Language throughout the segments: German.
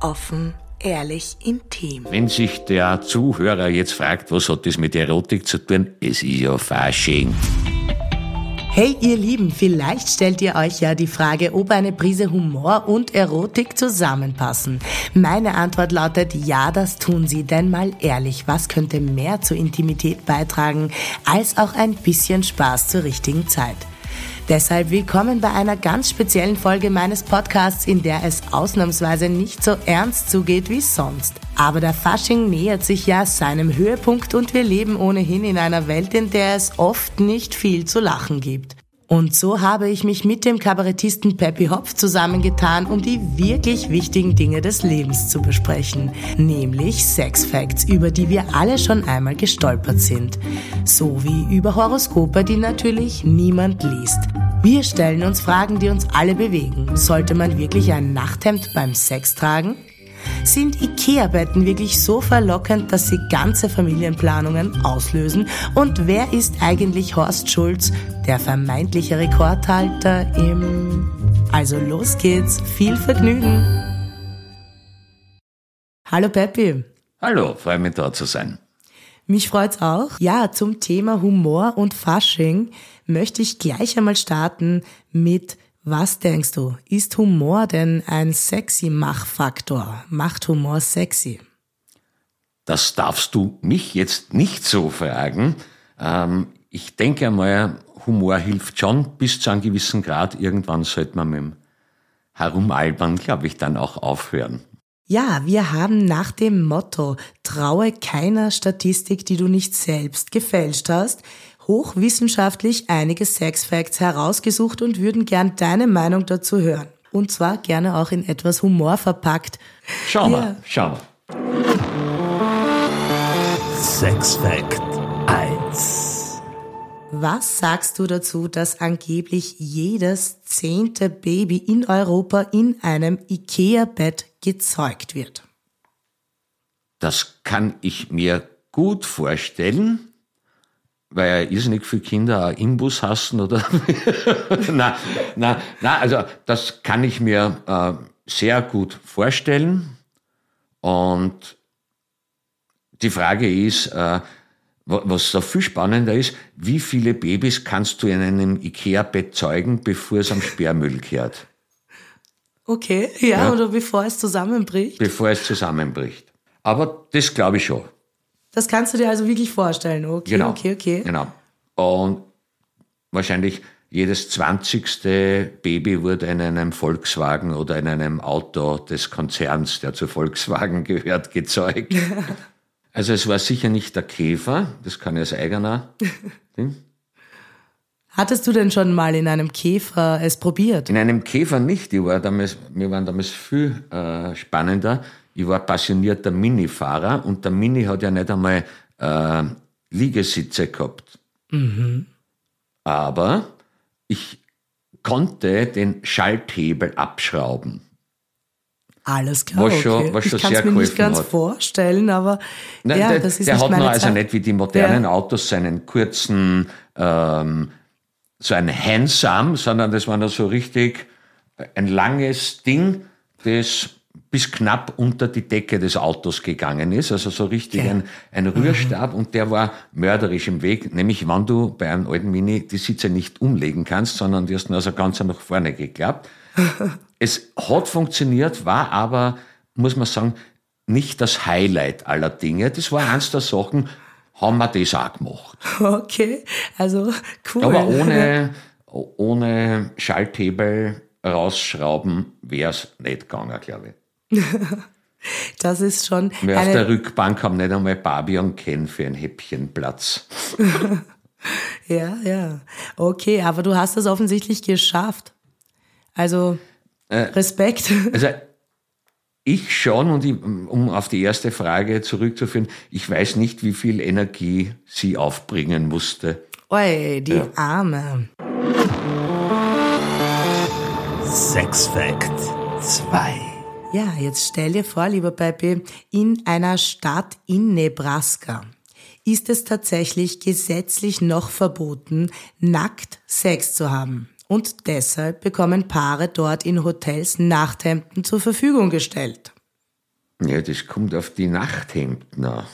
offen, ehrlich, intim. Wenn sich der Zuhörer jetzt fragt, was hat das mit Erotik zu tun, es ist ja Fasching. Hey ihr Lieben, vielleicht stellt ihr euch ja die Frage, ob eine Prise Humor und Erotik zusammenpassen. Meine Antwort lautet ja, das tun sie, denn mal ehrlich, was könnte mehr zur Intimität beitragen als auch ein bisschen Spaß zur richtigen Zeit? Deshalb willkommen bei einer ganz speziellen Folge meines Podcasts, in der es ausnahmsweise nicht so ernst zugeht wie sonst. Aber der Fasching nähert sich ja seinem Höhepunkt und wir leben ohnehin in einer Welt, in der es oft nicht viel zu lachen gibt. Und so habe ich mich mit dem Kabarettisten Peppy Hopf zusammengetan, um die wirklich wichtigen Dinge des Lebens zu besprechen, nämlich Sex Facts, über die wir alle schon einmal gestolpert sind, sowie über Horoskope, die natürlich niemand liest. Wir stellen uns Fragen, die uns alle bewegen. Sollte man wirklich ein Nachthemd beim Sex tragen? Sind IKEA-Betten wirklich so verlockend, dass sie ganze Familienplanungen auslösen? Und wer ist eigentlich Horst Schulz, der vermeintliche Rekordhalter im... Also los geht's, viel Vergnügen. Hallo Peppi. Hallo, freue mich da zu sein. Mich freut's auch. Ja, zum Thema Humor und Fasching möchte ich gleich einmal starten mit was denkst du? Ist Humor denn ein sexy Machfaktor? Macht Humor sexy? Das darfst du mich jetzt nicht so fragen. Ähm, ich denke einmal, Humor hilft schon bis zu einem gewissen Grad. Irgendwann sollte man mit dem Herumalbern, glaube ich, dann auch aufhören. Ja, wir haben nach dem Motto Traue keiner Statistik, die du nicht selbst gefälscht hast, hochwissenschaftlich einige Sexfacts herausgesucht und würden gern deine Meinung dazu hören. Und zwar gerne auch in etwas Humor verpackt. Schau mal, ja. schau mal. Sexfact 1. Was sagst du dazu, dass angeblich jedes zehnte Baby in Europa in einem IKEA-Bett gezeugt wird? Das kann ich mir gut vorstellen weil ja irrsinnig viele Kinder auch Imbus hassen oder na, na, na, also das kann ich mir äh, sehr gut vorstellen. Und die Frage ist, äh, was so viel spannender ist, wie viele Babys kannst du in einem Ikea-Bett zeugen, bevor es am Sperrmüll kehrt? Okay, ja, ja, oder bevor es zusammenbricht? Bevor es zusammenbricht. Aber das glaube ich schon. Das kannst du dir also wirklich vorstellen. Okay, genau, okay, okay. Genau. Und wahrscheinlich jedes zwanzigste Baby wurde in einem Volkswagen oder in einem Auto des Konzerns, der zu Volkswagen gehört, gezeugt. also es war sicher nicht der Käfer, das kann ich als eigener. Ding. Hattest du denn schon mal in einem Käfer es probiert? In einem Käfer nicht. Ich war damals, wir waren damals viel äh, spannender ich war passionierter Mini-Fahrer und der Mini hat ja nicht einmal äh, Liegesitze gehabt. Mhm. Aber ich konnte den Schalthebel abschrauben. Alles klar. Was schon, okay. was schon ich kann es mir nicht ganz hat. vorstellen, aber Nein, ja, der, das ist der nicht hat noch also nicht wie die modernen ja. Autos seinen kurzen, ähm, so ein Handsam, sondern das war noch so richtig ein langes Ding, das bis knapp unter die Decke des Autos gegangen ist, also so richtig ja. ein, ein Rührstab mhm. und der war mörderisch im Weg, nämlich wenn du bei einem alten Mini die Sitze nicht umlegen kannst, sondern die hast du also ganz nach vorne geklappt. es hat funktioniert, war aber, muss man sagen, nicht das Highlight aller Dinge. Das war eins der Sachen, haben wir das auch gemacht. Okay, also cool. Aber ohne, ohne Schalthebel rausschrauben wäre es nicht gegangen, glaube ich. Das ist schon. Wir auf der Rückbank haben nicht einmal Barbie und Ken für ein Häppchen Platz. ja, ja. Okay, aber du hast es offensichtlich geschafft. Also äh, Respekt. Also ich schon, und ich, um auf die erste Frage zurückzuführen, ich weiß nicht, wie viel Energie sie aufbringen musste. Oi, die ja. Arme. Sex Fact 2 ja, jetzt stell dir vor, lieber Pepe, in einer Stadt in Nebraska ist es tatsächlich gesetzlich noch verboten, nackt Sex zu haben. Und deshalb bekommen Paare dort in Hotels Nachthemden zur Verfügung gestellt. Ja, das kommt auf die Nachthemden an.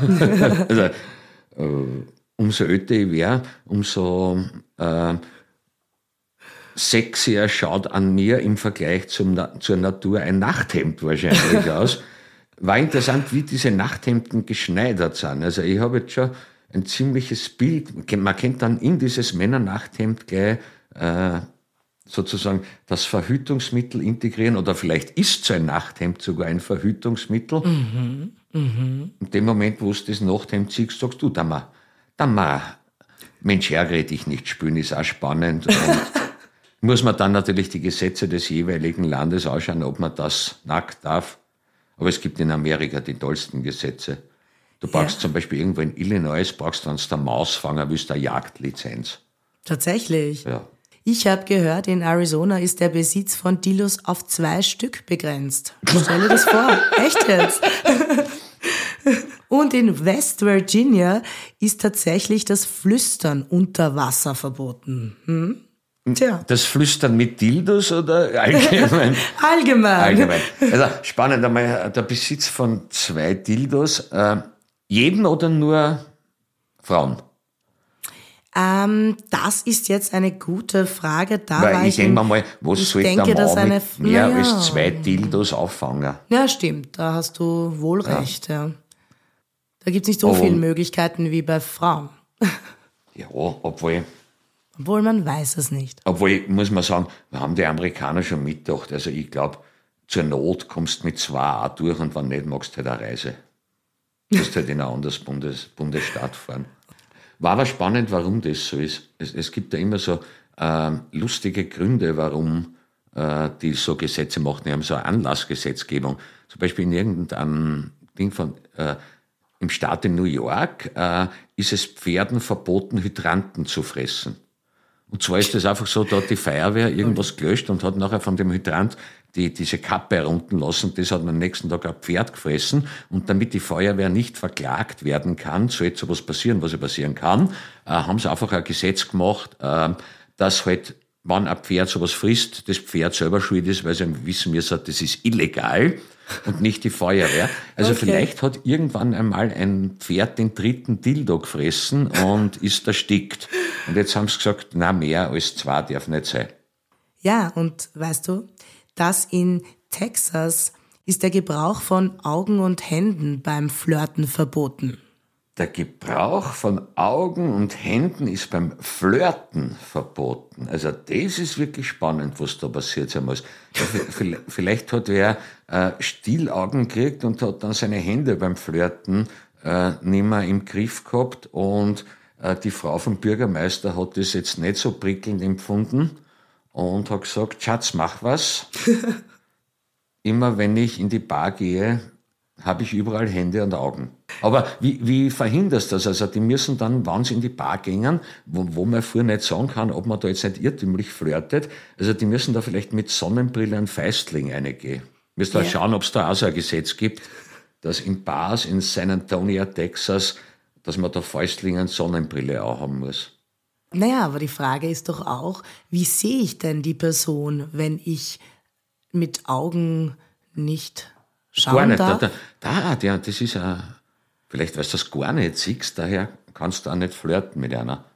also, äh, umso älter ich wäre, umso äh, sexier schaut an mir im Vergleich zum, zur Natur ein Nachthemd wahrscheinlich aus. War interessant, wie diese Nachthemden geschneidert sind. Also ich habe jetzt schon ein ziemliches Bild. Man kennt dann in dieses Männernachthemd gleich äh, sozusagen das Verhütungsmittel integrieren oder vielleicht ist so ein Nachthemd sogar ein Verhütungsmittel. Mhm, mh. In dem Moment, wo du das Nachthemd siehst, sagst du, da mal, da mal, Mensch, ärgere dich nicht spüren, ist auch spannend. Muss man dann natürlich die Gesetze des jeweiligen Landes ausschauen, ob man das nackt darf. Aber es gibt in Amerika die tollsten Gesetze. Du brauchst ja. zum Beispiel irgendwo in Illinois, brauchst du, du der Mausfanger willst, eine Jagdlizenz. Tatsächlich? Ja. Ich habe gehört, in Arizona ist der Besitz von Dilos auf zwei Stück begrenzt. Stell dir das vor. Echt jetzt? Und in West Virginia ist tatsächlich das Flüstern unter Wasser verboten. Hm? Tja. Das Flüstern mit Dildos oder allgemein? allgemein. Allgemein. Also spannend einmal der Besitz von zwei Dildos. Äh, jeden oder nur Frauen? Ähm, das ist jetzt eine gute Frage. Da Weil ich, ich denke mal, was soll denke, Mann mit mehr ja. als zwei Dildos auffangen? Ja, stimmt. Da hast du wohl recht. Ja. Da gibt es nicht so viele Möglichkeiten wie bei Frauen. ja, obwohl... Obwohl man weiß es nicht. Obwohl, muss man sagen, wir haben die Amerikaner schon mitgedacht. Also ich glaube, zur Not kommst du mit zwei auch durch und wenn nicht, magst du halt eine Reise. Du musst halt in ein anderes Bundes, Bundesstaat fahren. War aber spannend, warum das so ist. Es, es gibt ja immer so äh, lustige Gründe, warum äh, die so Gesetze machen. Die haben so eine Anlassgesetzgebung. Zum Beispiel in irgendeinem Ding von, äh, im Staat in New York äh, ist es Pferden verboten, Hydranten zu fressen. Und zwar ist es einfach so, da hat die Feuerwehr irgendwas gelöscht und hat nachher von dem Hydrant die, diese Kappe herunten lassen. Das hat man am nächsten Tag ein Pferd gefressen. Und damit die Feuerwehr nicht verklagt werden kann, so jetzt sowas passieren, was ja passieren kann, äh, haben sie einfach ein Gesetz gemacht, äh, dass halt, wenn ein Pferd sowas frisst, das Pferd selber schuld ist, weil sie wissen müssen, das ist illegal und nicht die Feuerwehr. Also okay. vielleicht hat irgendwann einmal ein Pferd den dritten Dildo gefressen und ist erstickt. Und jetzt haben sie gesagt, na mehr als zwei darf nicht sein. Ja, und weißt du, dass in Texas ist der Gebrauch von Augen und Händen beim Flirten verboten. Der Gebrauch von Augen und Händen ist beim Flirten verboten. Also das ist wirklich spannend, was da passiert sein muss. Vielleicht hat wer äh, Stielaugen gekriegt und hat dann seine Hände beim Flirten äh, nicht mehr im Griff gehabt und die Frau vom Bürgermeister hat das jetzt nicht so prickelnd empfunden und hat gesagt, Schatz, mach was. Immer wenn ich in die Bar gehe, habe ich überall Hände und Augen. Aber wie, wie verhinderst du das? Also die müssen dann, wenn sie in die Bar gehen, wo, wo man früher nicht sagen kann, ob man da jetzt nicht irrtümlich flirtet, also die müssen da vielleicht mit Sonnenbrille und Feistling reingehen. Müsst ja. schauen, ob es da auch so ein Gesetz gibt, dass in Bars in San Antonio, Texas, dass man da Feistling und Sonnenbrille auch haben muss. Naja, aber die Frage ist doch auch, wie sehe ich denn die Person, wenn ich mit Augen nicht schauen gar nicht. darf? Da, da, da, das ist ja, vielleicht weil du das gar nicht siehst, daher kannst du auch nicht flirten mit einer.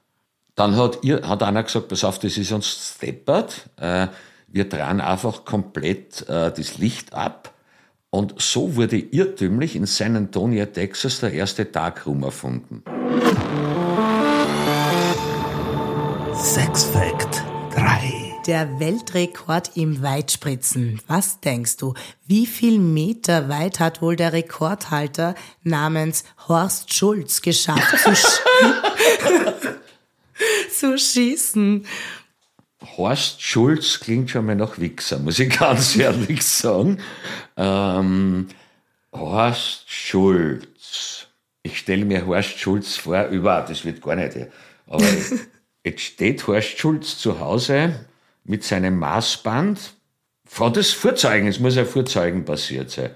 Dann hat, ihr, hat einer gesagt, pass auf, das ist uns steppert, äh, wir drehen einfach komplett äh, das Licht ab. Und so wurde irrtümlich in San Antonio, Texas, der erste Darkroom erfunden. Sex Fact 3. Der Weltrekord im Weitspritzen. Was denkst du? Wie viel Meter weit hat wohl der Rekordhalter namens Horst Schulz geschafft zu, sch zu schießen? Horst Schulz klingt schon mal nach Wichser, muss ich ganz ehrlich sagen. Ähm, Horst Schulz. Ich stelle mir Horst Schulz vor, über, das wird gar nicht. Aber Jetzt steht Horst Schulz zu Hause mit seinem Maßband. Vor das Vorzeigen, es muss ja Vorzeigen passiert sein.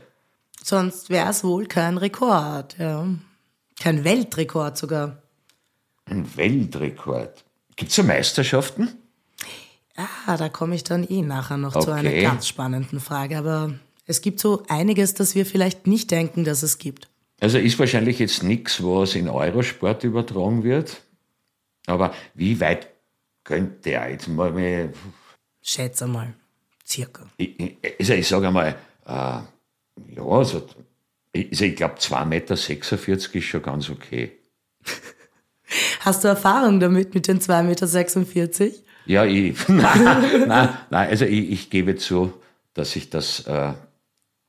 Sonst wäre es wohl kein Rekord, ja. Kein Weltrekord sogar. Ein Weltrekord. Gibt es so Meisterschaften? Ja, da komme ich dann eh nachher noch okay. zu einer ganz spannenden Frage. Aber Es gibt so einiges, das wir vielleicht nicht denken, dass es gibt. Also ist wahrscheinlich jetzt nichts, was in Eurosport übertragen wird. Aber wie weit könnte er jetzt mal. Schätze mal, circa. Ich, ich, also ich sage einmal, äh, ja, also, also ich glaube 2,46 Meter ist schon ganz okay. Hast du Erfahrung damit mit den 2,46 Meter? Ja, ich, nein, nein, nein, also ich, ich gebe zu, dass ich das äh,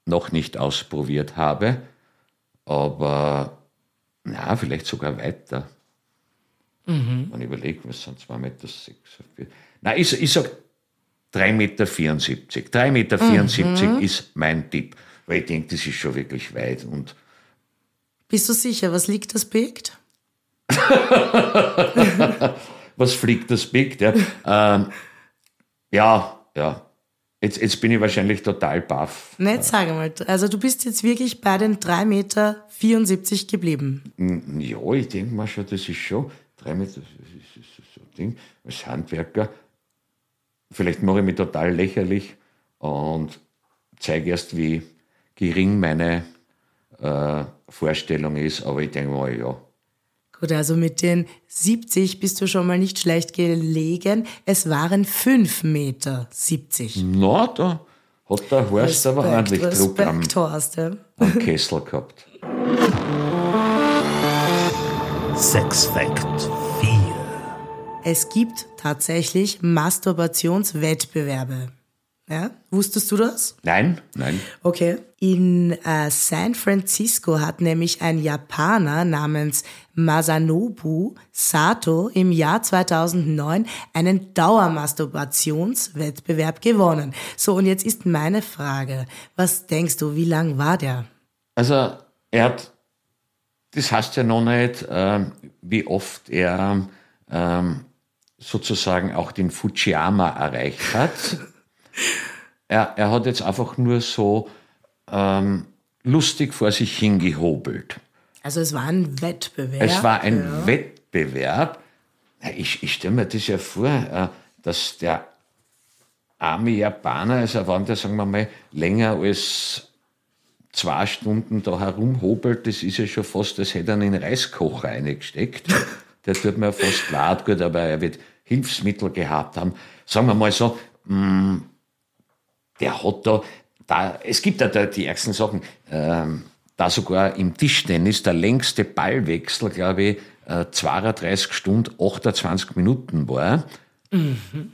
noch nicht ausprobiert habe, aber na, vielleicht sogar weiter. Mhm. Man überlegt, was sind 2,46 Meter? Nein, ich, ich sage 3,74 Meter. 3,74 Meter mhm. ist mein Tipp, weil ich denke, das ist schon wirklich weit. Und Bist du sicher, was liegt das birgt? was fliegt das birgt? Ja, ähm, ja, ja. Jetzt, jetzt bin ich wahrscheinlich total baff. Nicht sag mal, also du bist jetzt wirklich bei den 3,74 Meter geblieben. Ja, ich denke mal schon, das ist schon 3 Meter, das ist, das ist so ein Ding. Als Handwerker, vielleicht mache ich mich total lächerlich und zeige erst, wie gering meine äh, Vorstellung ist, aber ich denke mal, ja, Gut, also mit den 70 bist du schon mal nicht schlecht gelegen. Es waren 5,70 Meter. Na, da hat der Horst Respekt, aber ordentlich Druck am, Horst, ja. am Kessel gehabt. Sex Fact 4 Es gibt tatsächlich Masturbationswettbewerbe. Ja, wusstest du das? Nein, nein. Okay. In äh, San Francisco hat nämlich ein Japaner namens Masanobu Sato im Jahr 2009 einen Dauermasturbationswettbewerb gewonnen. So, und jetzt ist meine Frage, was denkst du, wie lang war der? Also, er hat, das heißt ja noch nicht, äh, wie oft er äh, sozusagen auch den Fujiyama erreicht hat. Er, er hat jetzt einfach nur so ähm, lustig vor sich hingehobelt. Also es war ein Wettbewerb. Es war ein ja. Wettbewerb. Ich, ich stelle mir das ja vor, äh, dass der arme Japaner, also wenn der, sagen wir mal, länger als zwei Stunden da herumhobelt, das ist ja schon fast, als hätte er einen Reiskocher reingesteckt. Der tut mir fast leid, gut, aber er wird Hilfsmittel gehabt haben. Sagen wir mal so, mh, mm, der hat da, da es gibt ja da die ärgsten Sachen, ähm, da sogar im Tischtennis der längste Ballwechsel, glaube ich, äh, 32 Stunden, 28 Minuten war. Mhm.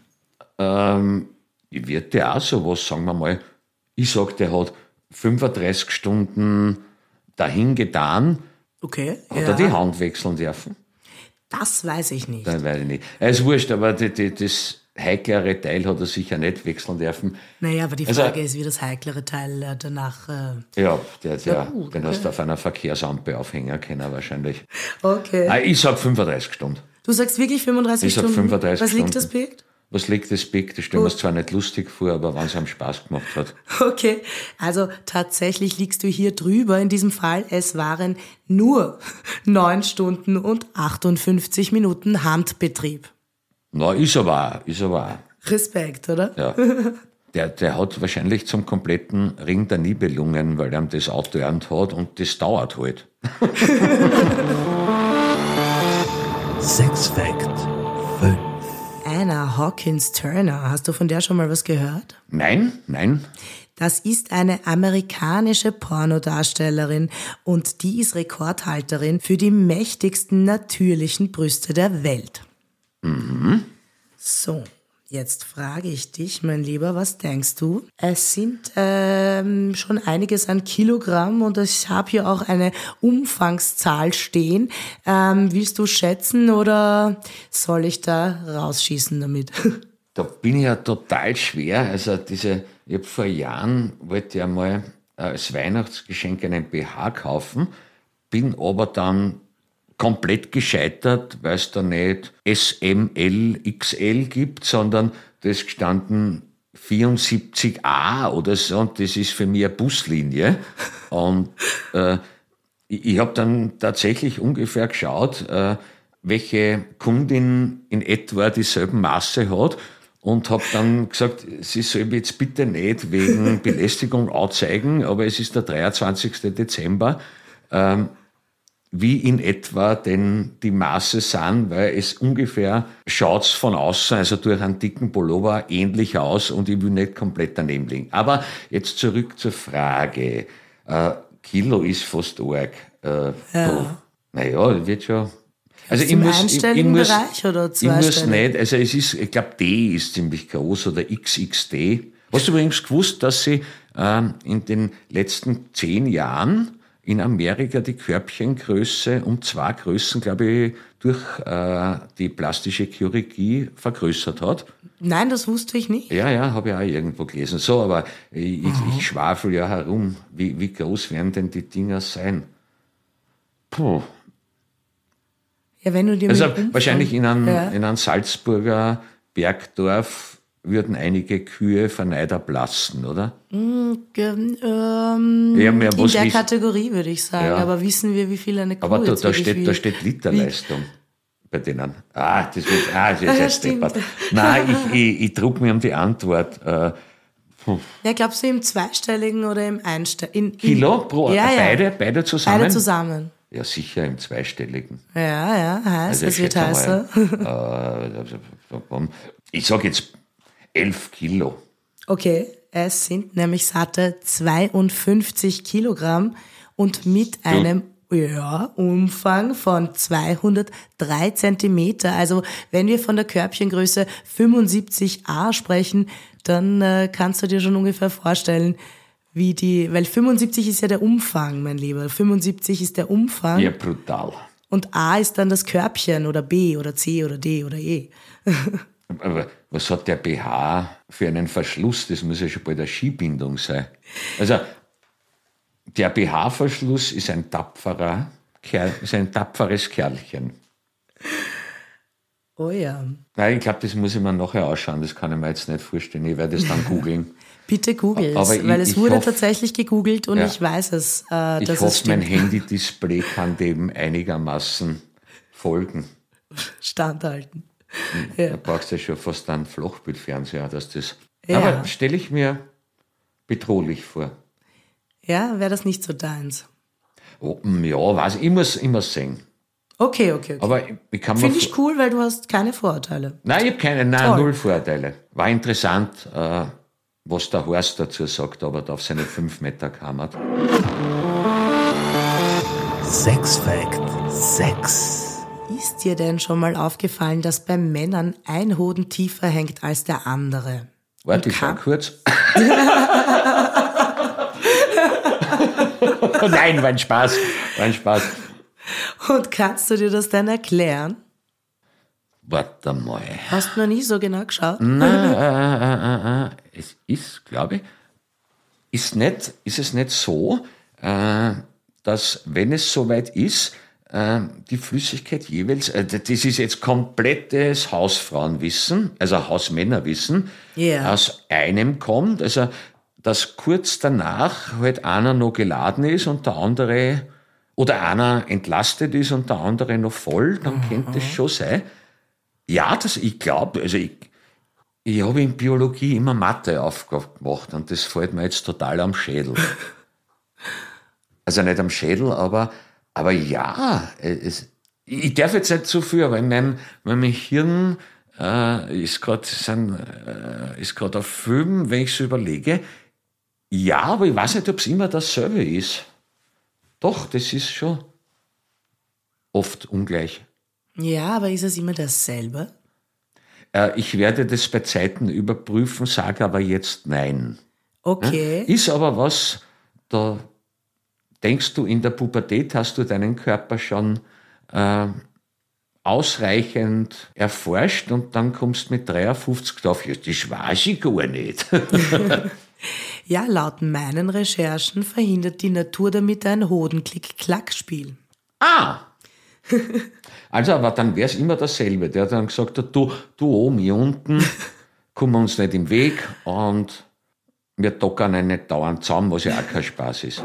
Ähm, wird der auch sowas, sagen wir mal, ich sag, der hat 35 Stunden dahin getan. Okay. Hat ja. er die Hand wechseln dürfen? Das weiß ich nicht. Das weiß ich nicht. Es ist wurscht, aber die, das, heiklere Teil hat er sicher nicht wechseln dürfen. Naja, aber die also, Frage ist, wie das heiklere Teil äh, danach. Äh ja, der, der, ja, gut, den okay. hast du auf einer Verkehrsampe aufhängen können, wahrscheinlich. Okay. Ah, ich sag 35 Stunden. Du sagst wirklich 35 ich Stunden? Ich sag 35 Was Stunden. liegt das Bild? Was liegt das Big? Das stellen wir uns zwar nicht lustig vor, aber wann es einem Spaß gemacht hat. Okay, also tatsächlich liegst du hier drüber in diesem Fall. Es waren nur 9 Stunden und 58 Minuten Handbetrieb. Na, ist aber auch, ist aber auch. Respekt, oder? Ja. Der, der hat wahrscheinlich zum kompletten Ring der Nibelungen, weil er das Auto ernt hat und das dauert halt. Sex Fact 5 Anna Hawkins Turner, hast du von der schon mal was gehört? Nein, nein. Das ist eine amerikanische Pornodarstellerin und die ist Rekordhalterin für die mächtigsten natürlichen Brüste der Welt. Mhm. So, jetzt frage ich dich, mein Lieber, was denkst du? Es sind ähm, schon einiges an Kilogramm und ich habe hier auch eine Umfangszahl stehen. Ähm, willst du schätzen oder soll ich da rausschießen damit? Da bin ich ja total schwer. Also diese, ich habe vor Jahren wollte ja mal äh, als Weihnachtsgeschenk einen BH kaufen, bin aber dann komplett gescheitert, weil es da nicht SML, XL gibt, sondern das gestanden 74a oder so und das ist für mich eine Buslinie. Und äh, ich, habe dann tatsächlich ungefähr geschaut, äh, welche Kundin in etwa dieselben Maße hat und habe dann gesagt, sie soll mich jetzt bitte nicht wegen Belästigung anzeigen, aber es ist der 23. Dezember. Ähm, wie in etwa denn die Maße sind, weil es ungefähr schaut's von außen, also durch einen dicken Pullover, ähnlich aus und ich will nicht komplett daneben liegen. Aber jetzt zurück zur Frage. Äh, Kilo ist fast arg. Äh, Ja. Naja, wird schon. Also ich muss, ich, ich muss, Bereich oder ich muss nicht, also es ist, ich glaube D ist ziemlich groß oder XXD. Hast du übrigens gewusst, dass sie ähm, in den letzten zehn Jahren in Amerika die Körbchengröße um zwei Größen, glaube ich, durch äh, die plastische Chirurgie vergrößert hat? Nein, das wusste ich nicht. Ja, ja, habe ich auch irgendwo gelesen. So, aber ich, ich, ich schwafel ja herum. Wie, wie groß werden denn die Dinger sein? Puh. Ja, wenn du dir Also wahrscheinlich in einem, Ja. in einem Salzburger Bergdorf würden einige Kühe verneider blassen, oder? Ge- ähm, Ja, in der wissen- Kategorie würde ich sagen. Ja. Aber wissen wir, wie viel eine Kuh Aber da, jetzt da, steht, da steht Literleistung bei denen. Ah, das wird, ah, das ist ja stimmt. deppert. Nein, ich, ich, ich trug mir um die Antwort. Äh, Ja, glaubst du im zweistelligen oder im einstelligen? Kilo pro, ja, beide, beide zusammen? Beide zusammen. Ja, sicher im zweistelligen. Ja, ja, heißt, Also es wird heißer. mal, äh, ich sage jetzt elf Kilo. Okay, es sind nämlich satte 52 Kilogramm und mit einem ja, Umfang von 203 Zentimeter. Also wenn wir von der Körbchengröße 75a sprechen, dann äh, kannst du dir schon ungefähr vorstellen, wie die, weil 75 ist ja der Umfang, mein Lieber. 75 ist der Umfang Ja, brutal. und A ist dann das Körbchen oder B oder C oder D oder E. Aber was hat der BH für einen Verschluss? Das muss ja schon bei der Skibindung sein. Also, der BH-Verschluss ist ein tapferer Kerl, ist ein tapferes Kerlchen. Oh ja. Nein, ich glaube, das muss ich mir nachher ausschauen. Das kann ich mir jetzt nicht vorstellen. Ich werde es dann googeln. Bitte google es, Aber ich- weil es wurde hoff- tatsächlich gegoogelt und Ja. ich weiß es, äh, Ich es hoffe, mein. Handy-Display kann dem einigermaßen folgen. standhalten. Da brauchst du ja schon fast einen Flachbildfernseher, dass das. Ja. Aber stelle ich mir bedrohlich vor. Ja, wäre das nicht so deins. Oh, mm, ja, weiß ich, ich muss immer sehen. Okay, okay, okay. Aber ich, ich kann mir. Finde ich cool, weil du hast keine Vorurteile. Nein, ich habe keine, nein, Toll. null Vorteile. War interessant, äh, was der Horst dazu sagt, aber da auf seine fünf Meter kammert. Sex Fact 6. Ist dir denn schon mal aufgefallen, dass bei Männern ein Hoden tiefer hängt als der andere? Warte, ich schau kurz. Nein, war ein Spaß. War ein Spaß. Und kannst du dir das dann erklären? Warte mal. Hast du noch nie so genau geschaut? Nein, äh, äh, äh, es ist, glaube ich, ist, nicht, ist es nicht so, dass wenn es soweit ist, die Flüssigkeit jeweils, äh, das ist jetzt komplettes Hausfrauenwissen, also Hausmännerwissen, Ja. aus einem kommt, also dass kurz danach halt einer noch geladen ist und der andere, oder einer entlastet ist und der andere noch voll, dann könnte es schon sein. Ja, das, ich glaube, also ich, ich habe in Biologie immer Matheaufgaben gemacht und das fällt mir jetzt total am Schädel. Also nicht am Schädel, aber, aber ja, es, ich darf jetzt nicht zu viel, aber in meinem, meinem Hirn äh, ist gerade äh, ist auf Film, wenn ich so überlege. Ja, aber ich weiß nicht, ob es immer dasselbe ist. Doch, das ist schon oft ungleich. Ja, aber ist es immer dasselbe? Äh, ich werde das bei Zeiten überprüfen, sage aber jetzt nein. Okay. Ist aber was, da denkst du, in der Pubertät hast du deinen Körper schon äh, ausreichend erforscht und dann kommst mit 53 drauf, ja, das weiß ich gar nicht. Ja, laut meinen Recherchen verhindert die Natur damit ein Hodenklick-Klack-Spiel. ah! Also, aber dann wäre es immer dasselbe. Der hat dann gesagt, du, du oben, hier unten, kommen uns nicht im Weg und wir dockern einen nicht dauernd zusammen, was ja auch kein Spaß ist.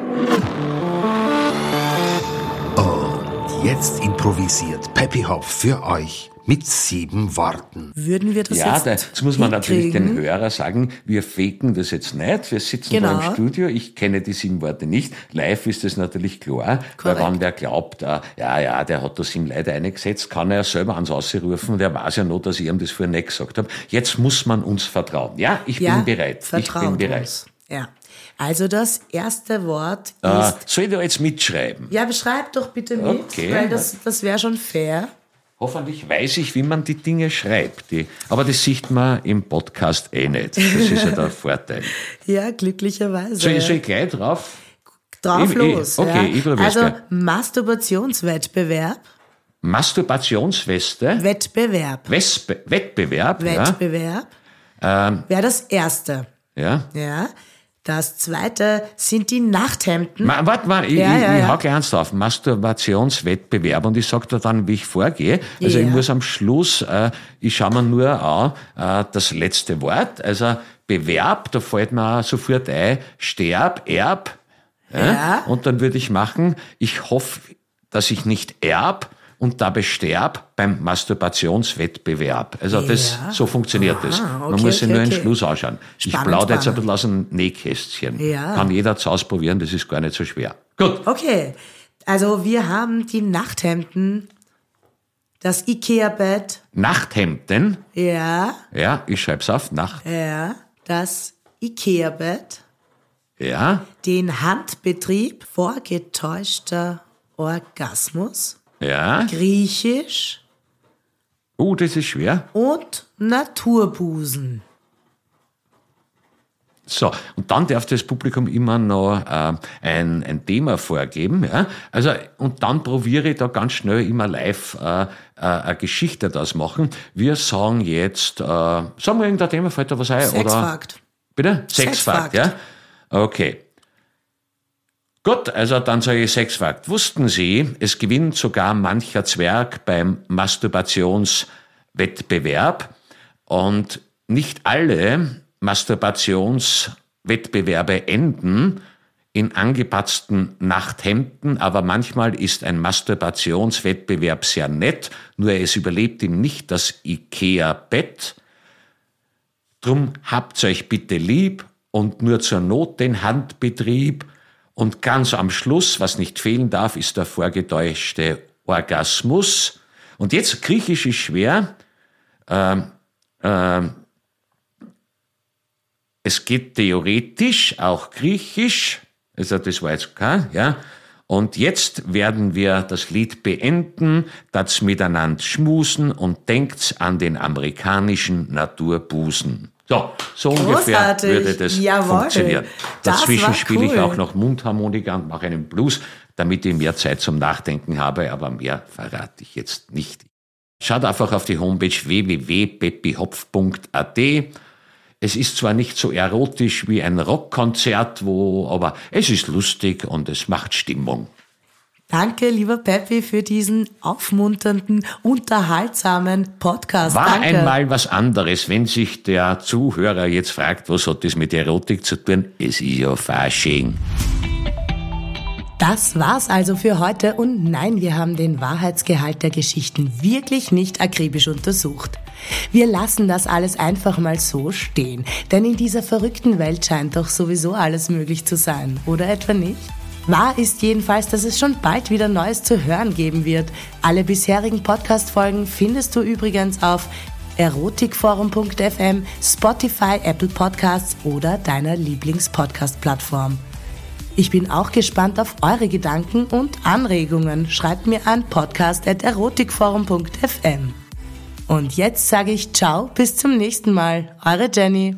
Jetzt improvisiert Peppy Hopf für euch mit sieben Worten. Würden wir das Ja, jetzt da, jetzt muss man natürlich den Hörer sagen, wir faken das jetzt nicht. Wir sitzen Genau. da im Studio. Ich kenne die sieben Worte nicht. Live ist das natürlich klar. Korrekt. Weil wenn der glaubt, äh, ja, ja, der hat da sieben Leute eingesetzt, kann er selber ans Ausrufen. Der weiß ja noch, dass ich ihm das vorher nicht gesagt habe. Jetzt muss man uns vertrauen. Ja, ich ja, bin bereit. Ich vertraut bin bereit. Uns. Ja. Also das erste Wort Äh, ist. soll ich da jetzt mitschreiben? Ja, beschreib doch bitte mit, Okay. weil das, das wäre schon fair. Hoffentlich weiß ich, wie man die Dinge schreibt. Die, aber das sieht man im Podcast eh nicht. Das ist ja der Vorteil. Ja, glücklicherweise. Soll ich, soll ich gleich drauf? Drauf Ich- ich- los. okay, ja. ich Also gleich. Masturbationswettbewerb, Masturbationsweste, Wettbewerb, Wespe, Wettbewerb, Wettbewerb Ähm. wäre das erste. ja. ja. Das zweite sind die Nachthemden. Ma, warte mal, ich, Ja, ich, ja, ich ja. hau gleich eins drauf. Masturbationswettbewerb und ich sag dir dann, wie ich vorgehe. Also Ja. ich muss am Schluss, äh, ich schaue mir nur an, äh, das letzte Wort. Also Bewerb, da fällt mir auch sofort ein, Sterb, Erb. Ja. Und dann würde ich machen, ich hoffe, dass ich nicht erb und dabei sterb beim Masturbationswettbewerb. Also das, Ja. so funktioniert das. Aha, Man okay, muss sich okay, nur okay. Schluss anschauen. ich Spannend, plaudere jetzt ein bisschen aus dem Nähkästchen. Ja. Kann jeder zu ausprobieren, das ist gar nicht so schwer. Gut. Okay. Also wir haben die Nachthemden, das Ikea-Bett, Nachthemden. ja, Ja, ich schreib's auf. Nacht. ja, das Ikea-Bett, Ja, den Handbetrieb, vorgetäuschter Orgasmus, ja. Griechisch Oh, das ist schwer. und Naturbusen. So, und dann darf das Publikum immer noch äh, ein, ein Thema vorgeben. Ja? Also, und dann probiere ich da ganz schnell immer live äh, äh, eine Geschichte daraus machen. Wir sagen jetzt, äh, sagen wir irgendein Thema, fällt da was ein? Oder? Sexfakt. Bitte? Sexfakt. Sexfakt, ja? Okay. Gut, also dann sage ich Sexfakt. Wussten Sie, es gewinnt sogar mancher Zwerg beim Masturbationswettbewerb und nicht alle Masturbationswettbewerbe enden in angepatzten Nachthemden, aber manchmal ist ein Masturbationswettbewerb sehr nett, nur es überlebt ihm nicht das Ikea-Bett. Drum habt's euch bitte lieb und nur zur Not den Handbetrieb. Und ganz am Schluss, was nicht fehlen darf, ist der vorgetäuschte Orgasmus. Und jetzt Griechisch ist schwer. Ähm, ähm, es geht theoretisch auch Griechisch. Also das war jetzt kein, ja. Und jetzt werden wir das Lied beenden, das miteinander schmusen und denkt's an den amerikanischen Naturbusen. So, so ungefähr würde das Jawohl. funktionieren. Dazwischen spiele ich cool. auch noch Mundharmonika und mache einen Blues, damit ich mehr Zeit zum Nachdenken habe, aber mehr verrate ich jetzt nicht. Schaut einfach auf die Homepage www.peppihopf.at. Es ist zwar nicht so erotisch wie ein Rockkonzert, wo, aber es ist lustig und es macht Stimmung. Danke, lieber Peppi, für diesen aufmunternden, unterhaltsamen Podcast. War Danke. einmal was anderes, wenn sich der Zuhörer jetzt fragt, was hat das mit Erotik zu tun? Es ist ja Fasching. Das war's also für heute und nein, wir haben den Wahrheitsgehalt der Geschichten wirklich nicht akribisch untersucht. Wir lassen das alles einfach mal so stehen, denn in dieser verrückten Welt scheint doch sowieso alles möglich zu sein, oder etwa nicht? Wahr ist jedenfalls, dass es schon bald wieder Neues zu hören geben wird. Alle bisherigen Podcast-Folgen findest du übrigens auf erotikforum.fm, Spotify, Apple Podcasts oder deiner Lieblings-Podcast-Plattform. Ich bin auch gespannt auf eure Gedanken und Anregungen. Schreibt mir an podcast.erotikforum.fm. Und jetzt sage ich ciao, bis zum nächsten Mal. Eure Jenny.